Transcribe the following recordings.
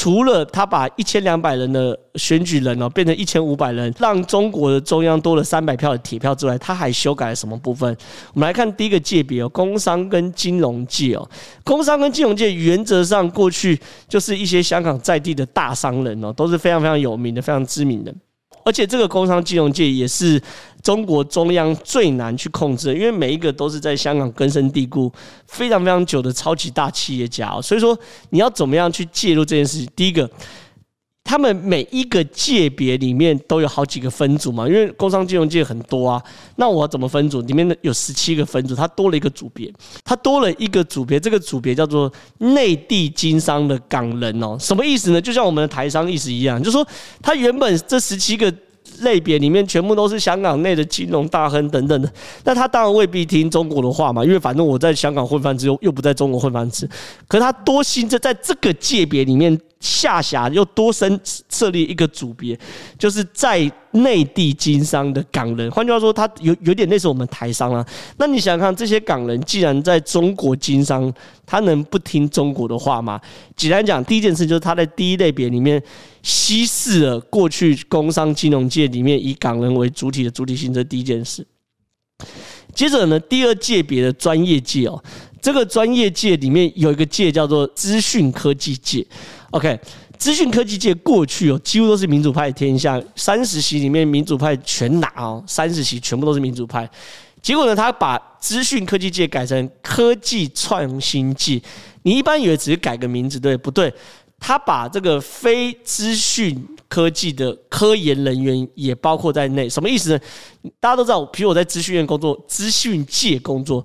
除了他把一千两百人的选举人哦变成一千五百人，让中国的中央多了三百票的铁票之外，他还修改了什么部分？我们来看第一个界别哦，工商跟金融界哦，工商跟金融界原则上过去就是一些香港在地的大商人哦，都是非常非常有名的、非常知名的。而且这个工商金融界也是中国中央最难去控制的，因为每一个都是在香港根深蒂固、非常非常久的超级大企业家。所以说，你要怎么样去介入这件事情？第一个。他们每一个界别里面都有好几个分组嘛，因为工商金融界很多啊。那我怎么分组？里面有十七个分组，它多了一个组别，它多了一个组别，这个组别叫做内地经商的港人哦。什么意思呢？就像我们的台商意思一样，就是说，他原本这十七个。类别里面全部都是香港内的金融大亨等等的，那他当然未必听中国的话嘛，因为反正我在香港混饭吃，又又不在中国混饭吃。可是他多新增在这个界别里面下辖，又多生设立一个组别，就是在内地经商的港人。换句话说，他有有点类似我们台商啊。那你想想看，这些港人既然在中国经商，他能不听中国的话吗？简单讲，第一件事就是他在第一类别里面。稀释了过去工商金融界里面以港人为主体的主体性，这第一件事。接着呢，第二界别的专业界哦，这个专业界里面有一个界叫做资讯科技界。OK，资讯科技界过去哦，几乎都是民主派天下，三十席里面民主派全拿哦，三十席全部都是民主派。结果呢，他把资讯科技界改成科技创新界。你一般以为只是改个名字，对不对？他把这个非资讯科技的科研人员也包括在内，什么意思呢？大家都知道，比如我在资讯院工作，资讯界工作，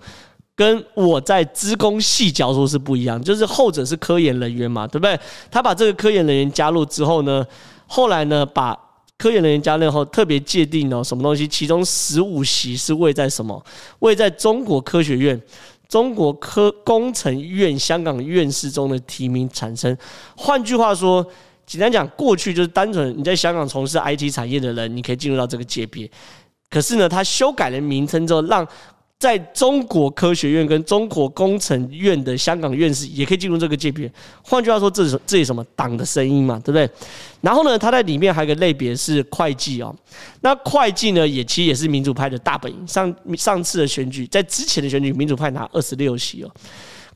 跟我在资工系教书是不一样，就是后者是科研人员嘛，对不对？他把这个科研人员加入之后呢，后来呢，把科研人员加入后，特别界定哦什么东西，其中十五席是位在什么？位在中国科学院。中国科工程院香港院士中的提名产生，换句话说，简单讲，过去就是单纯你在香港从事 IT 产业的人，你可以进入到这个界别。可是呢，他修改了名称之后，让在中国科学院跟中国工程院的香港院士也可以进入这个界别。换句话说，这是这是什么党的声音嘛，对不对？然后呢，他在里面还有个类别是会计哦。那会计呢，也其实也是民主派的大本营。上上次的选举，在之前的选举，民主派拿二十六席哦。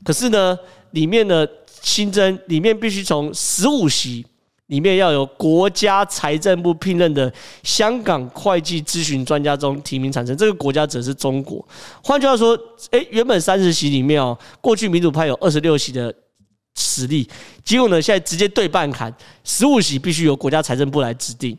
可是呢，里面呢新增，里面必须从十五席。里面要由国家财政部聘任的香港会计咨询专家中提名产生，这个国家则是中国。换句话说，诶，原本三十席里面哦，过去民主派有二十六席的实力，结果呢，现在直接对半砍，十五席必须由国家财政部来指定，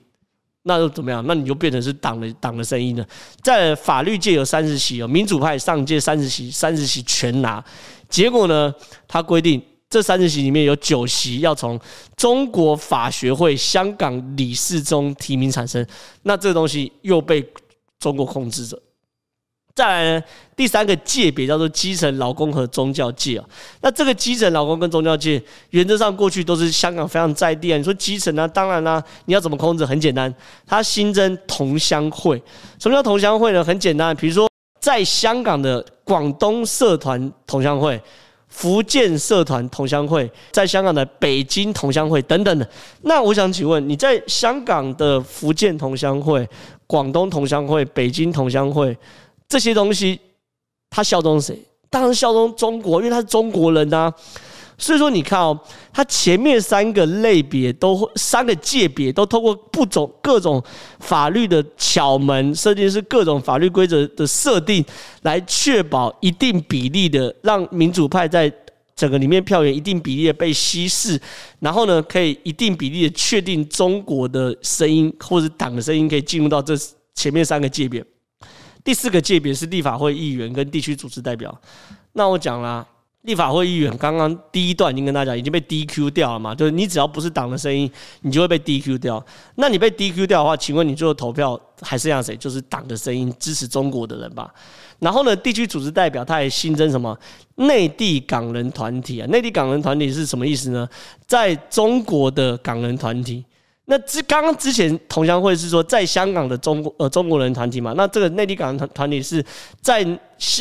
那又怎么样？那你就变成是党的党的声音了。在法律界有三十席哦，民主派上届三十席，三十席全拿，结果呢，他规定。这三十席里面有九席要从中国法学会香港理事中提名产生，那这个东西又被中国控制着。再来呢，第三个界别叫做基层劳工和宗教界啊。那这个基层劳工跟宗教界，原则上过去都是香港非常在地啊。你说基层呢，当然啦，你要怎么控制？很简单，它新增同乡会。什么叫同乡会呢？很简单，比如说在香港的广东社团同乡会。福建社团同乡会，在香港的北京同乡会等等的。那我想请问，你在香港的福建同乡会、广东同乡会、北京同乡会这些东西，他效忠谁？当然效忠中国，因为他是中国人呐。所以说，你看哦，它前面三个类别都三个界别都透过不种各种法律的巧门，甚至是各种法律规则的设定，来确保一定比例的让民主派在整个里面票源一定比例的被稀释，然后呢，可以一定比例的确定中国的声音或者党的声音可以进入到这前面三个界别。第四个界别是立法会议员跟地区组织代表。那我讲了。立法会议员刚刚第一段已经跟大家讲，已经被 DQ 掉了嘛？就是你只要不是党的声音，你就会被 DQ 掉。那你被 DQ 掉的话，请问你最后投票还剩下谁？就是党的声音，支持中国的人吧。然后呢，地区组织代表他还新增什么？内地港人团体啊？内地港人团体是什么意思呢？在中国的港人团体。那之刚刚之前同乡会是说在香港的中国呃中国人团体嘛？那这个内地港人团团体是在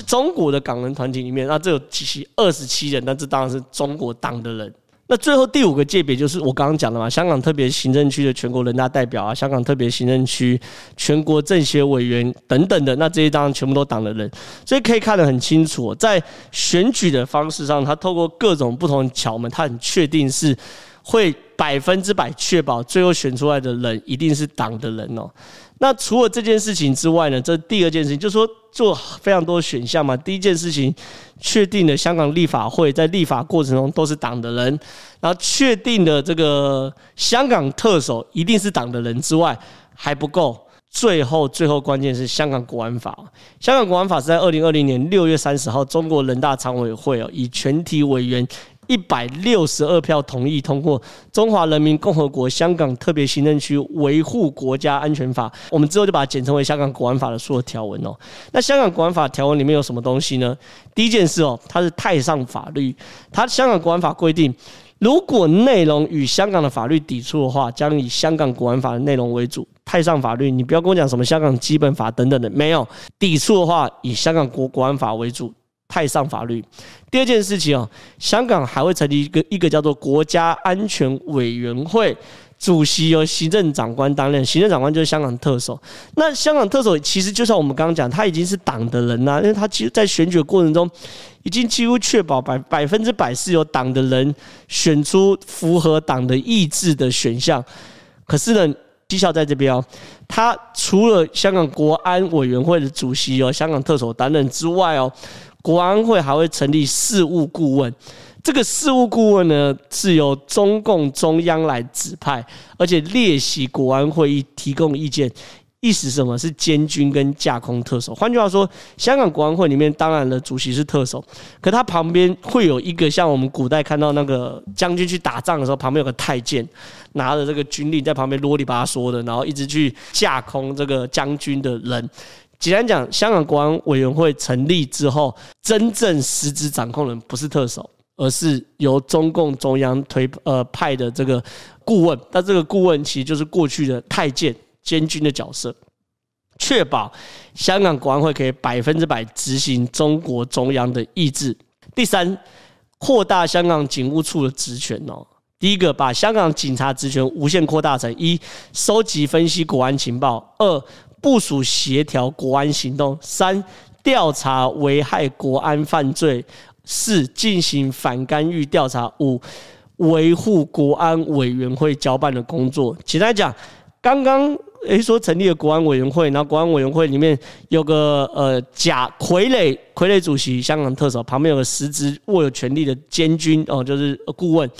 中国的港人团体里面，那这有几席二十七人，那这当然是中国党的人。那最后第五个界别就是我刚刚讲的嘛，香港特别行政区的全国人大代表啊，香港特别行政区全国政协委员等等的，那这些当然全部都党的人，所以可以看得很清楚，在选举的方式上，他透过各种不同的窍门，他很确定是会百分之百确保最后选出来的人一定是党的人哦。那除了这件事情之外呢，这第二件事情就是说做非常多选项嘛。第一件事情，确定了香港立法会在立法过程中都是党的人，然后确定了这个香港特首一定是党的人之外还不够，最后最后关键是香港国安法。香港国安法是在二零二零年六月三十号，中国人大常委会哦以全体委员。一百六十二票同意通过《中华人民共和国香港特别行政区维护国家安全法》，我们之后就把它简称为《香港国安法》的所有条文哦。那《香港国安法》条文里面有什么东西呢？第一件事哦，它是太上法律。它《香港国安法》规定，如果内容与香港的法律抵触的话，将以《香港国安法》的内容为主。太上法律，你不要跟我讲什么香港基本法等等的，没有抵触的话，以香港国国安法为主。太上法律。第二件事情哦，香港还会成立一个一个叫做国家安全委员会，主席由行政长官担任，行政长官就是香港特首。那香港特首其实就像我们刚刚讲，他已经是党的人啦，因为他其实在选举的过程中，已经几乎确保百百分之百是由党的人选出符合党的意志的选项。可是呢，绩效在这边哦，他除了香港国安委员会的主席由香港特首担任之外哦。国安会还会成立事务顾问，这个事务顾问呢是由中共中央来指派，而且列席国安会议提供意见。意思什么？是监军跟架空特首。换句话说，香港国安会里面当然了，主席是特首，可他旁边会有一个像我们古代看到那个将军去打仗的时候，旁边有个太监拿着这个军令在旁边啰里吧嗦的，然后一直去架空这个将军的人。简单讲，香港国安委员会成立之后，真正实质掌控人不是特首，而是由中共中央推呃派的这个顾问。那这个顾问其实就是过去的太监监军的角色，确保香港国安会可以百分之百执行中国中央的意志。第三，扩大香港警务处的职权哦。第一个，把香港警察职权无限扩大成一，收集分析国安情报；二。部署协调国安行动，三调查危害国安犯罪，四进行反干预调查，五维护国安委员会交办的工作。简单讲，刚刚诶说成立了国安委员会，然后国安委员会里面有个呃假傀儡傀儡主席，香港特首旁边有个实职握有权力的监军哦，就是顾问，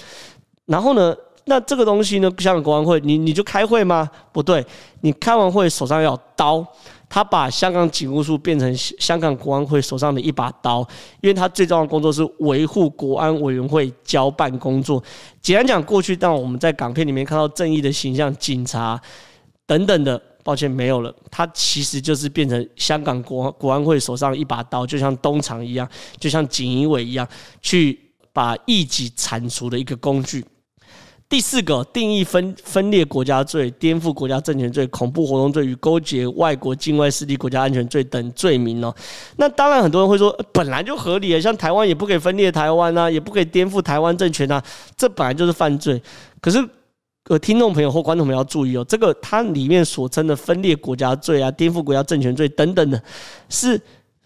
然后呢？那这个东西呢，香港国安会，你你就开会吗？不对，你开完会手上要刀，他把香港警务处变成香港国安会手上的一把刀，因为他最重要的工作是维护国安委员会交办工作。简单讲，过去当我们在港片里面看到正义的形象，警察等等的，抱歉没有了，他其实就是变成香港国国安会手上一把刀，就像东厂一样，就像锦衣卫一样，去把异己铲除的一个工具。第四个定义分分裂国家罪、颠覆国家政权罪、恐怖活动罪与勾结外国境外势力国家安全罪等罪名哦。那当然很多人会说，本来就合理啊，像台湾也不可以分裂台湾啊，也不可以颠覆台湾政权啊，这本来就是犯罪。可是，呃，听众朋友或观众朋友要注意哦，这个它里面所称的分裂国家罪啊、颠覆国家政权罪等等的，是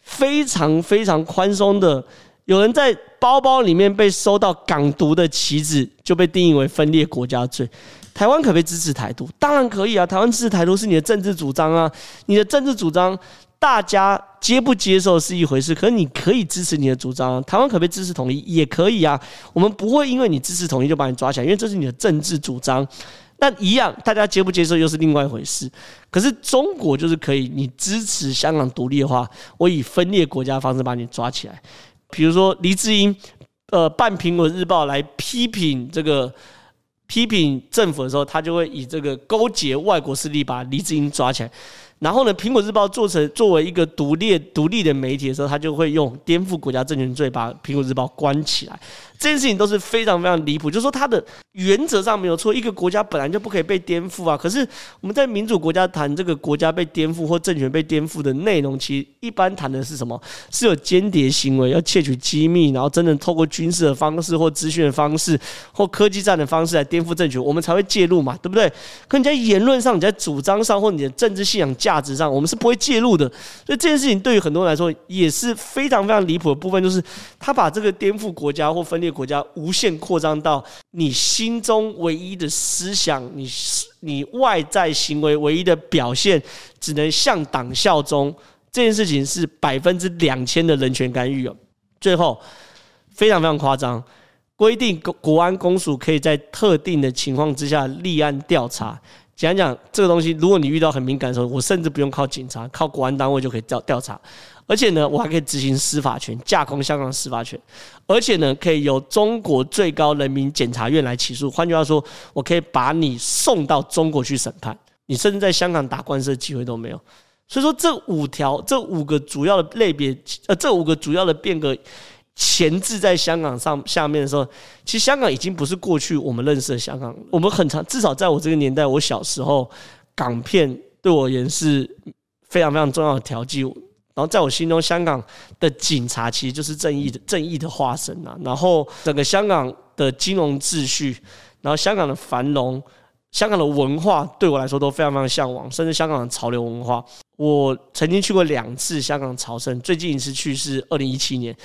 非常非常宽松的。有人在包包里面被收到港独的旗帜，就被定义为分裂国家罪。台湾可不可以支持台独？当然可以啊！台湾支持台独是你的政治主张啊，你的政治主张大家接不接受是一回事，可是你可以支持你的主张啊。台湾可不可以支持统一？也可以啊。我们不会因为你支持统一就把你抓起来，因为这是你的政治主张。那一样，大家接不接受又是另外一回事。可是中国就是可以，你支持香港独立的话，我以分裂国家方式把你抓起来。比如说，黎智英，呃，办《苹果日报》来批评这个批评政府的时候，他就会以这个勾结外国势力把黎智英抓起来。然后呢，《苹果日报》做成作为一个独立独立的媒体的时候，他就会用颠覆国家政权罪把《苹果日报》关起来。这件事情都是非常非常离谱。就是说，它的原则上没有错，一个国家本来就不可以被颠覆啊。可是我们在民主国家谈这个国家被颠覆或政权被颠覆的内容，其实一般谈的是什么？是有间谍行为，要窃取机密，然后真正透过军事的方式或资讯的方式或科技战的方式来颠覆政权，我们才会介入嘛，对不对？可你在言论上、你在主张上或你的政治信仰价值上，我们是不会介入的。所以这件事情对于很多人来说也是非常非常离谱的部分，就是他把这个颠覆国家或分裂国家无限扩张到你心中唯一的思想，你你外在行为唯一的表现，只能向党效忠。这件事情是百分之两千的人权干预哦。最后非常非常夸张，规定国国安公署可以在特定的情况之下立案调查。讲讲这个东西，如果你遇到很敏感的时候，我甚至不用靠警察，靠国安单位就可以调调查。而且呢，我还可以执行司法权，架空香港司法权。而且呢，可以由中国最高人民检察院来起诉。换句话说，我可以把你送到中国去审判，你甚至在香港打官司的机会都没有。所以说，这五条、这五个主要的类别，呃，这五个主要的变革。前置在香港上下面的时候，其实香港已经不是过去我们认识的香港。我们很长，至少在我这个年代，我小时候，港片对我而言是非常非常重要的调剂。然后在我心中，香港的警察其实就是正义的正义的化身呐。然后整个香港的金融秩序，然后香港的繁荣，香港的文化对我来说都非常非常向往，甚至香港的潮流文化。我曾经去过两次香港朝圣，最近一次去是二零一七年。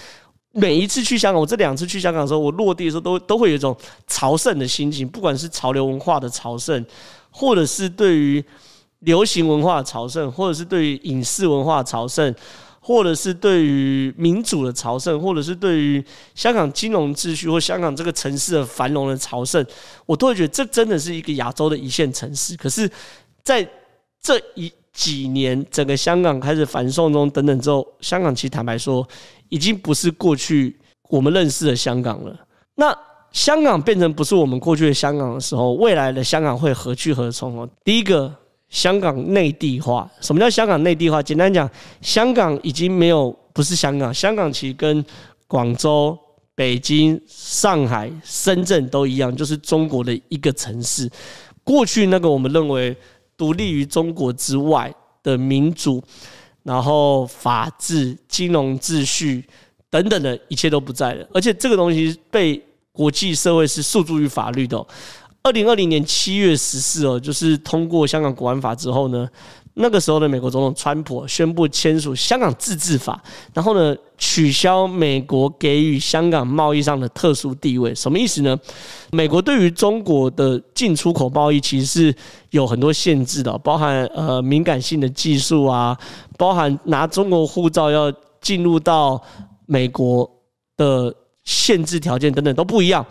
每一次去香港，我这两次去香港的时候，我落地的时候都都会有一种朝圣的心情，不管是潮流文化的朝圣，或者是对于流行文化朝圣，或者是对于影视文化朝圣，或者是对于民主的朝圣，或者是对于香港金融秩序或香港这个城市的繁荣的朝圣，我都会觉得这真的是一个亚洲的一线城市。可是，在这一几年，整个香港开始繁盛中等等之后，香港其实坦白说，已经不是过去我们认识的香港了。那香港变成不是我们过去的香港的时候，未来的香港会何去何从哦？第一个，香港内地化。什么叫香港内地化？简单讲，香港已经没有不是香港，香港其实跟广州、北京、上海、深圳都一样，就是中国的一个城市。过去那个我们认为独立于中国之外的民主。然后法治、金融秩序等等的一切都不在了，而且这个东西被国际社会是诉诸于法律的。二零二零年七月十四哦，就是通过香港国安法之后呢。那个时候的美国总统川普宣布签署香港自治法，然后呢，取消美国给予香港贸易上的特殊地位，什么意思呢？美国对于中国的进出口贸易其实是有很多限制的，包含呃敏感性的技术啊，包含拿中国护照要进入到美国的限制条件等等都不一样。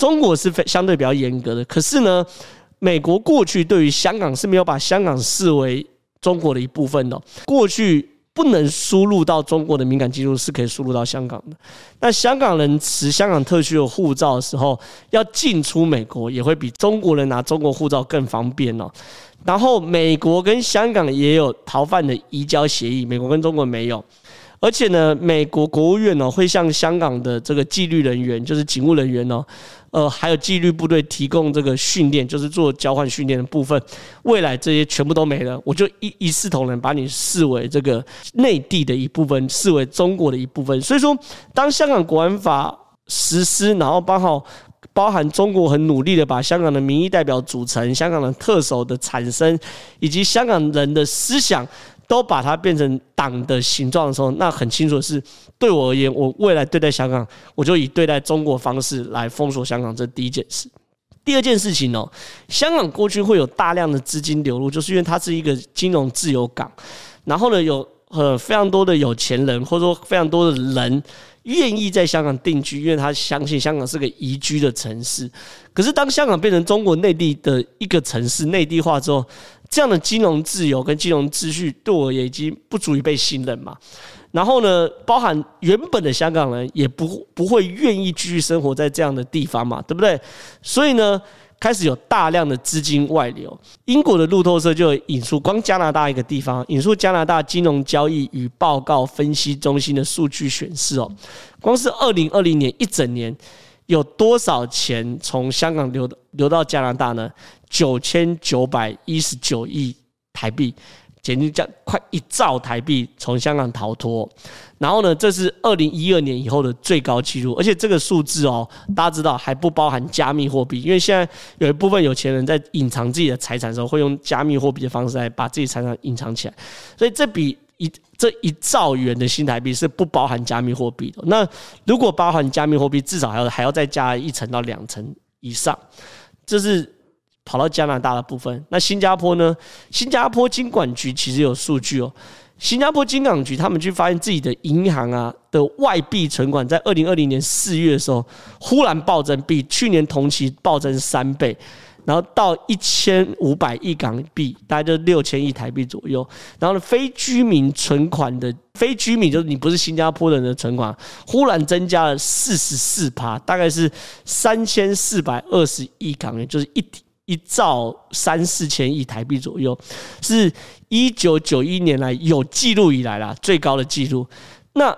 中国是非相对比较严格的，可是呢，美国过去对于香港是没有把香港视为中国的一部分的，过去不能输入到中国的敏感技术是可以输入到香港的。那香港人持香港特区的护照的时候，要进出美国也会比中国人拿中国护照更方便哦。然后美国跟香港也有逃犯的移交协议，美国跟中国没有。而且呢，美国国务院呢会向香港的这个纪律人员，就是警务人员呢。呃，还有纪律部队提供这个训练，就是做交换训练的部分。未来这些全部都没了，我就一一视同仁，把你视为这个内地的一部分，视为中国的一部分。所以说，当香港国安法实施，然后刚好包含中国很努力的把香港的民意代表组成、香港的特首的产生，以及香港人的思想。都把它变成党的形状的时候，那很清楚的是，对我而言，我未来对待香港，我就以对待中国方式来封锁香港。这第一件事。第二件事情呢，香港过去会有大量的资金流入，就是因为它是一个金融自由港，然后呢，有呃非常多的有钱人，或者说非常多的人愿意在香港定居，因为他相信香港是个宜居的城市。可是当香港变成中国内地的一个城市，内地化之后，这样的金融自由跟金融秩序对我也已经不足以被信任嘛。然后呢，包含原本的香港人也不不会愿意继续生活在这样的地方嘛，对不对？所以呢，开始有大量的资金外流。英国的路透社就引述光加拿大一个地方，引述加拿大金融交易与报告分析中心的数据显示哦，光是二零二零年一整年。有多少钱从香港流流到加拿大呢？九千九百一十九亿台币。简直将快一兆台币从香港逃脱，然后呢，这是二零一二年以后的最高纪录，而且这个数字哦，大家知道还不包含加密货币，因为现在有一部分有钱人在隐藏自己的财产的时候，会用加密货币的方式来把自己财产隐藏起来，所以这笔一这一兆元的新台币是不包含加密货币的。那如果包含加密货币，至少还要还要再加一层到两层以上，这是。跑到加拿大的部分，那新加坡呢？新加坡金管局其实有数据哦。新加坡金管局他们去发现自己的银行啊的外币存款，在二零二零年四月的时候忽然暴增，比去年同期暴增三倍，然后到一千五百亿港币，大概就六千亿台币左右。然后呢，非居民存款的非居民就是你不是新加坡人的存款，忽然增加了四十四趴，大概是三千四百二十亿港元，就是一。一兆三四千亿台币左右，是一九九一年来有记录以来啦最高的记录。那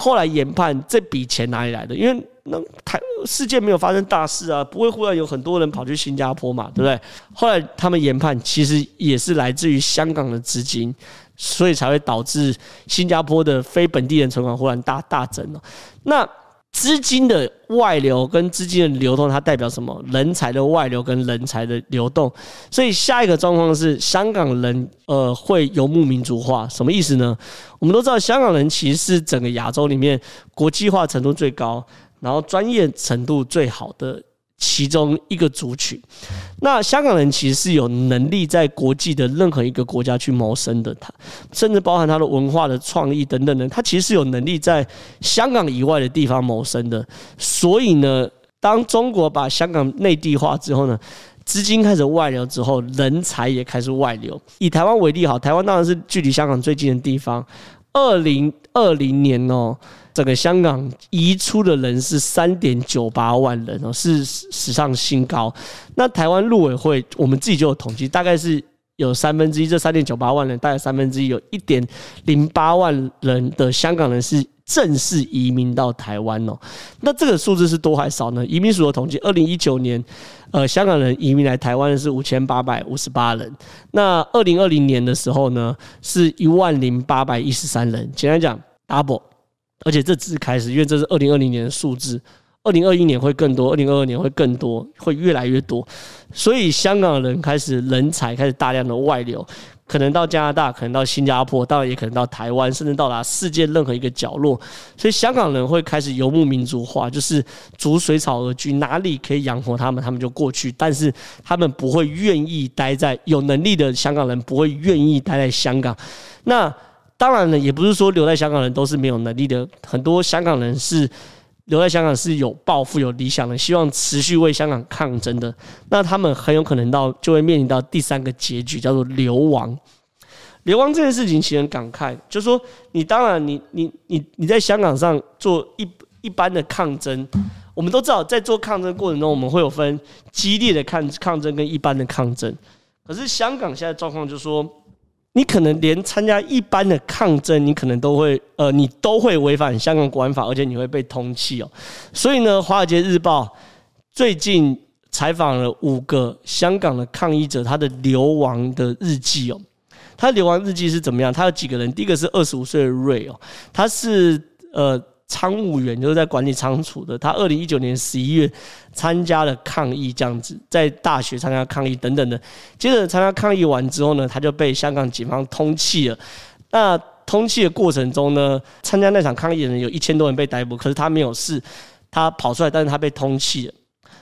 后来研判这笔钱哪里来的？因为那台世界没有发生大事啊，不会忽然有很多人跑去新加坡嘛，对不对？后来他们研判，其实也是来自于香港的资金，所以才会导致新加坡的非本地人存款忽然大大增了。那资金的外流跟资金的流动，它代表什么？人才的外流跟人才的流动。所以下一个状况是，香港人呃会游牧民族化，什么意思呢？我们都知道，香港人其实是整个亚洲里面国际化程度最高，然后专业程度最好的。其中一个族群，那香港人其实是有能力在国际的任何一个国家去谋生的，他甚至包含他的文化的创意等等的，他其实是有能力在香港以外的地方谋生的。所以呢，当中国把香港内地化之后呢，资金开始外流之后，人才也开始外流。以台湾为例，好，台湾当然是距离香港最近的地方。二零二零年哦。整个香港移出的人是三点九八万人哦，是史上新高。那台湾陆委会我们自己就有统计，大概是有三分之一，这三点九八万人，大概三分之一有一点零八万人的香港人是正式移民到台湾哦。那这个数字是多还少呢？移民署的统计，二零一九年，呃，香港人移民来台湾的是五千八百五十八人。那二零二零年的时候呢，是一万零八百一十三人。简单讲，double。而且这只是开始，因为这是二零二零年的数字，二零二一年会更多，二零二二年会更多，会越来越多。所以香港人开始人才开始大量的外流，可能到加拿大，可能到新加坡，当然也可能到台湾，甚至到达世界任何一个角落。所以香港人会开始游牧民族化，就是逐水草而居，哪里可以养活他们，他们就过去。但是他们不会愿意待在有能力的香港人不会愿意待在香港。那。当然了，也不是说留在香港人都是没有能力的，很多香港人是留在香港是有抱负、有理想的，希望持续为香港抗争的。那他们很有可能到就会面临到第三个结局，叫做流亡。流亡这件事情其实很感慨，就是说你当然你你你你在香港上做一一般的抗争，我们都知道在做抗争过程中，我们会有分激烈的抗抗争跟一般的抗争。可是香港现在状况就是说。你可能连参加一般的抗争，你可能都会，呃，你都会违反香港国安法，而且你会被通缉哦。所以呢，《华尔街日报》最近采访了五个香港的抗议者，他的流亡的日记哦。他流亡日记是怎么样？他有几个人？第一个是二十五岁的瑞哦，他是呃。仓务员就是在管理仓储的。他二零一九年十一月参加了抗议，这样子在大学参加抗议等等的。接着参加抗议完之后呢，他就被香港警方通缉了。那通缉的过程中呢，参加那场抗议的人有一千多人被逮捕，可是他没有事，他跑出来，但是他被通缉了。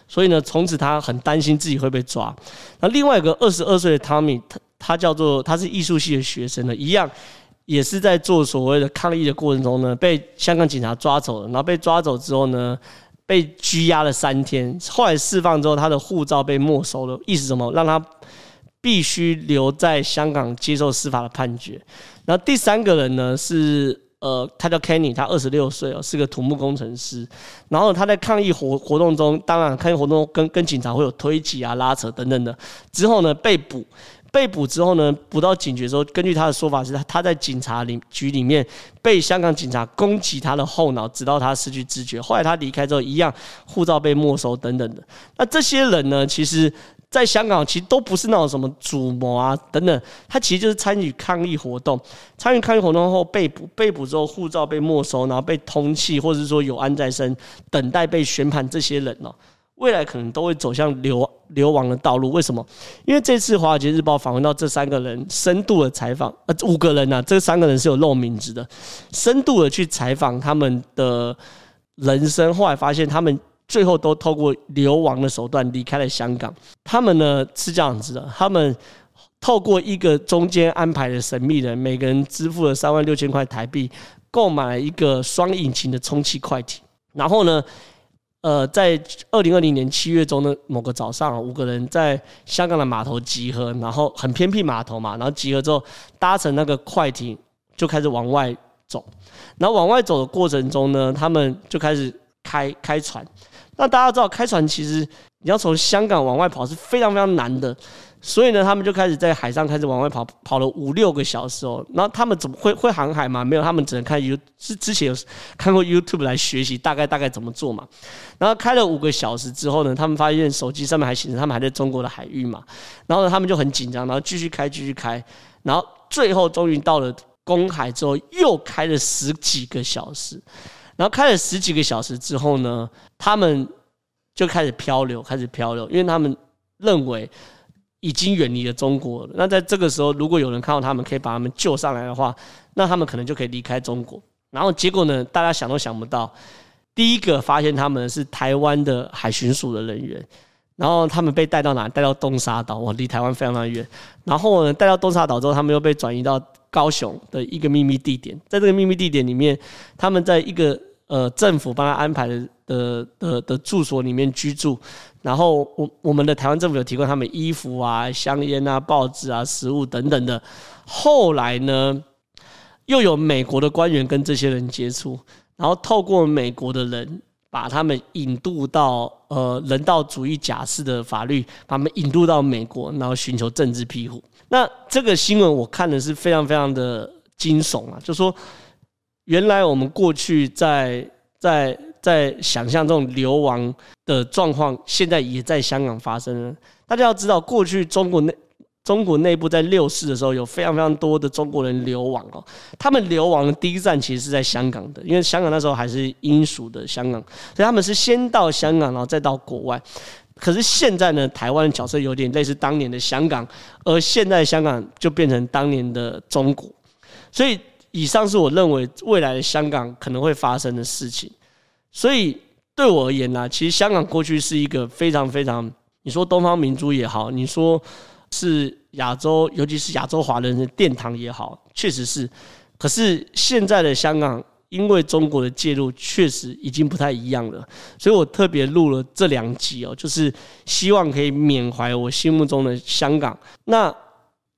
所以呢，从此他很担心自己会被抓。那另外一个二十二岁的汤米，他他叫做他是艺术系的学生呢，一样。也是在做所谓的抗议的过程中呢，被香港警察抓走了。然后被抓走之后呢，被拘押了三天。后来释放之后，他的护照被没收了，意思什么？让他必须留在香港接受司法的判决。然后第三个人呢是呃，他叫 Kenny，他二十六岁哦，是个土木工程师。然后他在抗议活活动中，当然抗议活动跟跟警察会有推挤啊、拉扯等等的。之后呢被捕。被捕之后呢，捕到警局之后，根据他的说法是，他在警察里局里面被香港警察攻击他的后脑，直到他失去知觉。后来他离开之后，一样护照被没收等等的。那这些人呢，其实在香港其实都不是那种什么主谋啊等等，他其实就是参与抗议活动，参与抗议活动后被捕，被捕之后护照被没收，然后被通缉，或者是说有案在身，等待被宣判。这些人哦。未来可能都会走向流流亡的道路，为什么？因为这次《华尔街日报》访问到这三个人，深度的采访，呃，五个人呐、啊，这三个人是有露名字的，深度的去采访他们的人生，后来发现他们最后都透过流亡的手段离开了香港。他们呢是这样子的，他们透过一个中间安排的神秘人，每个人支付了三万六千块台币，购买了一个双引擎的充气快艇，然后呢，呃，在二零二零年七月中的某个早上，五个人在香港的码头集合，然后很偏僻码头嘛，然后集合之后搭乘那个快艇就开始往外走。然后往外走的过程中呢，他们就开始开开船。那大家知道，开船其实你要从香港往外跑是非常非常难的。所以呢，他们就开始在海上开始往外跑，跑了五六个小时哦。然后他们怎么会会航海吗？没有，他们只能看 You 是之前有看过 YouTube 来学习大概大概怎么做嘛。然后开了五个小时之后呢，他们发现手机上面还显示他们还在中国的海域嘛。然后呢，他们就很紧张，然后继续开继续开，然后最后终于到了公海之后，又开了十几个小时。然后开了十几个小时之后呢，他们就开始漂流，开始漂流，因为他们认为。已经远离了中国了。那在这个时候，如果有人看到他们，可以把他们救上来的话，那他们可能就可以离开中国。然后结果呢，大家想都想不到，第一个发现他们是台湾的海巡署的人员。然后他们被带到哪？带到东沙岛，哇，离台湾非常的远。然后呢，带到东沙岛之后，他们又被转移到高雄的一个秘密地点。在这个秘密地点里面，他们在一个呃政府帮他安排的的的的住所里面居住。然后我我们的台湾政府有提供他们衣服啊、香烟啊、报纸啊、食物等等的。后来呢，又有美国的官员跟这些人接触，然后透过美国的人把他们引渡到呃人道主义假释的法律，把他们引渡到美国，然后寻求政治庇护。那这个新闻我看的是非常非常的惊悚啊，就说原来我们过去在在。在想象这种流亡的状况，现在也在香港发生了。大家要知道，过去中国内中国内部在六四的时候，有非常非常多的中国人流亡哦。他们流亡的第一站其实是在香港的，因为香港那时候还是英属的香港，所以他们是先到香港，然后再到国外。可是现在呢，台湾的角色有点类似当年的香港，而现在香港就变成当年的中国。所以，以上是我认为未来的香港可能会发生的事情。所以对我而言呢，其实香港过去是一个非常非常，你说东方明珠也好，你说是亚洲，尤其是亚洲华人的殿堂也好，确实是。可是现在的香港，因为中国的介入，确实已经不太一样了。所以我特别录了这两集哦，就是希望可以缅怀我心目中的香港。那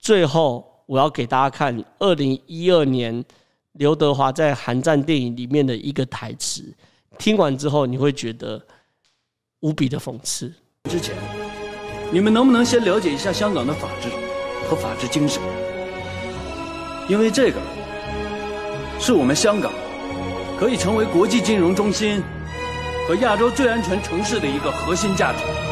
最后我要给大家看二零一二年刘德华在《寒战》电影里面的一个台词。听完之后，你会觉得无比的讽刺。之前，你们能不能先了解一下香港的法治和法治精神？因为这个是我们香港可以成为国际金融中心和亚洲最安全城市的一个核心价值。